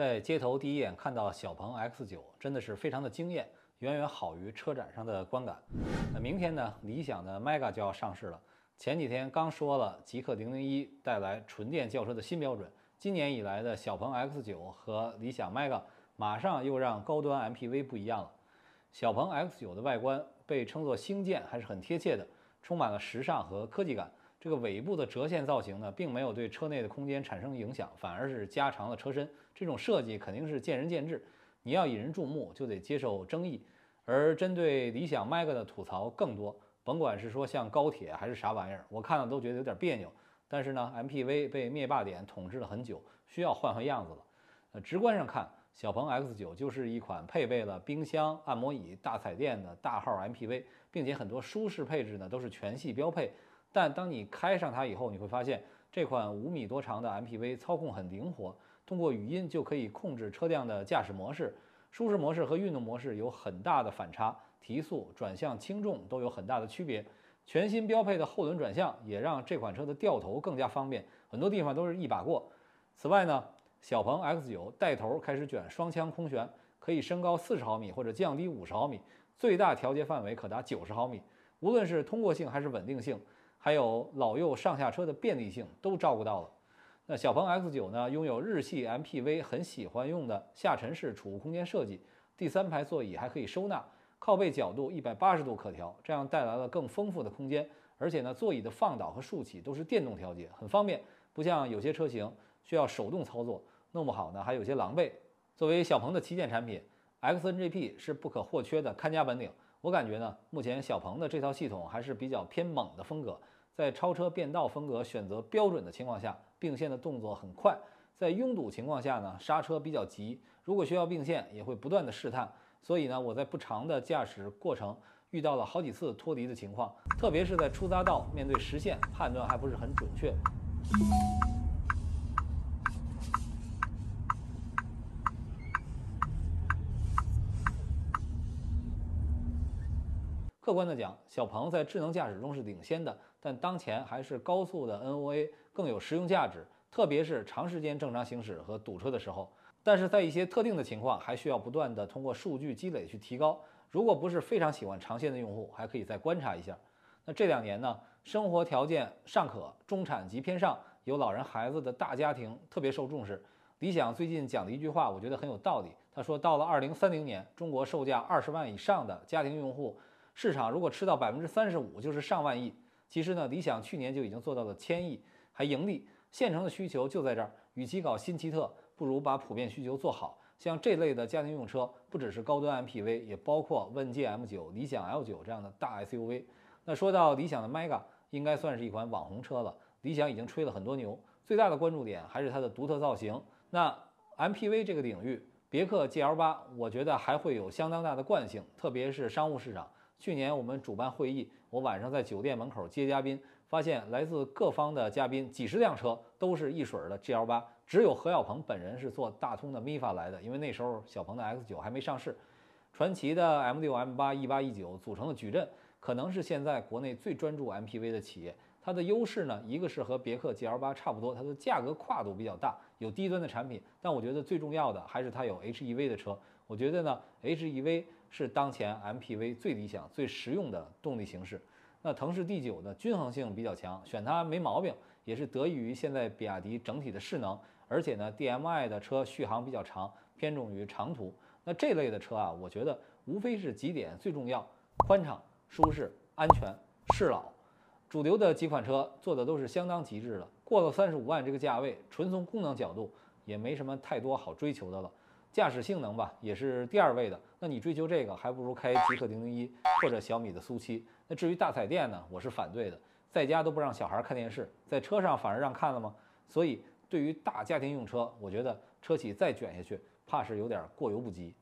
在街头第一眼看到小鹏 X9，真的是非常的惊艳，远远好于车展上的观感。那明天呢，理想的 Mega 就要上市了。前几天刚说了极氪零零一带来纯电轿车的新标准，今年以来的小鹏 X9 和理想 Mega 马上又让高端 MPV 不一样了。小鹏 X9 的外观被称作星舰，还是很贴切的，充满了时尚和科技感。这个尾部的折线造型呢，并没有对车内的空间产生影响，反而是加长了车身。这种设计肯定是见仁见智，你要引人注目，就得接受争议。而针对理想 Mega 的吐槽更多，甭管是说像高铁还是啥玩意儿，我看了都觉得有点别扭。但是呢，MPV 被灭霸点统治了很久，需要换换样子了。呃，直观上看，小鹏 X9 就是一款配备了冰箱、按摩椅、大彩电的大号 MPV，并且很多舒适配置呢都是全系标配。但当你开上它以后，你会发现这款五米多长的 MPV 操控很灵活，通过语音就可以控制车辆的驾驶模式。舒适模式和运动模式有很大的反差，提速、转向、轻重都有很大的区别。全新标配的后轮转向也让这款车的掉头更加方便，很多地方都是一把过。此外呢，小鹏 X9 带头开始卷双腔空悬，可以升高四十毫米或者降低五十毫米，最大调节范围可达九十毫米。无论是通过性还是稳定性。还有老幼上下车的便利性都照顾到了。那小鹏 X9 呢，拥有日系 MPV 很喜欢用的下沉式储物空间设计，第三排座椅还可以收纳，靠背角度一百八十度可调，这样带来了更丰富的空间。而且呢，座椅的放倒和竖起都是电动调节，很方便，不像有些车型需要手动操作，弄不好呢还有些狼狈。作为小鹏的旗舰产品，XNGP 是不可或缺的看家本领。我感觉呢，目前小鹏的这套系统还是比较偏猛的风格，在超车变道风格选择标准的情况下，并线的动作很快；在拥堵情况下呢，刹车比较急。如果需要并线，也会不断的试探。所以呢，我在不长的驾驶过程遇到了好几次脱离的情况，特别是在出匝道面对实线，判断还不是很准确。客观的讲，小鹏在智能驾驶中是领先的，但当前还是高速的 NOA 更有实用价值，特别是长时间正常行驶和堵车的时候。但是在一些特定的情况，还需要不断的通过数据积累去提高。如果不是非常喜欢长线的用户，还可以再观察一下。那这两年呢，生活条件尚可，中产及偏上，有老人孩子的大家庭特别受重视。理想最近讲的一句话，我觉得很有道理。他说，到了二零三零年，中国售价二十万以上的家庭用户。市场如果吃到百分之三十五，就是上万亿。其实呢，理想去年就已经做到了千亿，还盈利。现成的需求就在这儿，与其搞新奇特，不如把普遍需求做好。像这类的家庭用车，不只是高端 MPV，也包括问界 M9、理想 L9 这样的大 SUV。那说到理想的 Mega，应该算是一款网红车了。理想已经吹了很多牛，最大的关注点还是它的独特造型。那 MPV 这个领域，别克 GL8，我觉得还会有相当大的惯性，特别是商务市场。去年我们主办会议，我晚上在酒店门口接嘉宾，发现来自各方的嘉宾几十辆车都是一水儿的 GL8，只有何小鹏本人是坐大通的 MIFA 来的，因为那时候小鹏的 X9 还没上市。传奇的 M6、M8、E8、E9 组成的矩阵，可能是现在国内最专注 MPV 的企业。它的优势呢，一个是和别克 GL8 差不多，它的价格跨度比较大，有低端的产品，但我觉得最重要的还是它有 HEV 的车。我觉得呢，HEV。是当前 MPV 最理想、最实用的动力形式。那腾势 D9 呢，均衡性比较强，选它没毛病，也是得益于现在比亚迪整体的势能。而且呢，DMI 的车续航比较长，偏重于长途。那这类的车啊，我觉得无非是几点最重要：宽敞、舒适、安全、适老。主流的几款车做的都是相当极致的。过了三十五万这个价位，纯从功能角度也没什么太多好追求的了。驾驶性能吧，也是第二位的。那你追求这个，还不如开极氪零零一或者小米的苏七。那至于大彩电呢，我是反对的，在家都不让小孩看电视，在车上反而让看了吗？所以对于大家庭用车，我觉得车企再卷下去，怕是有点过犹不及。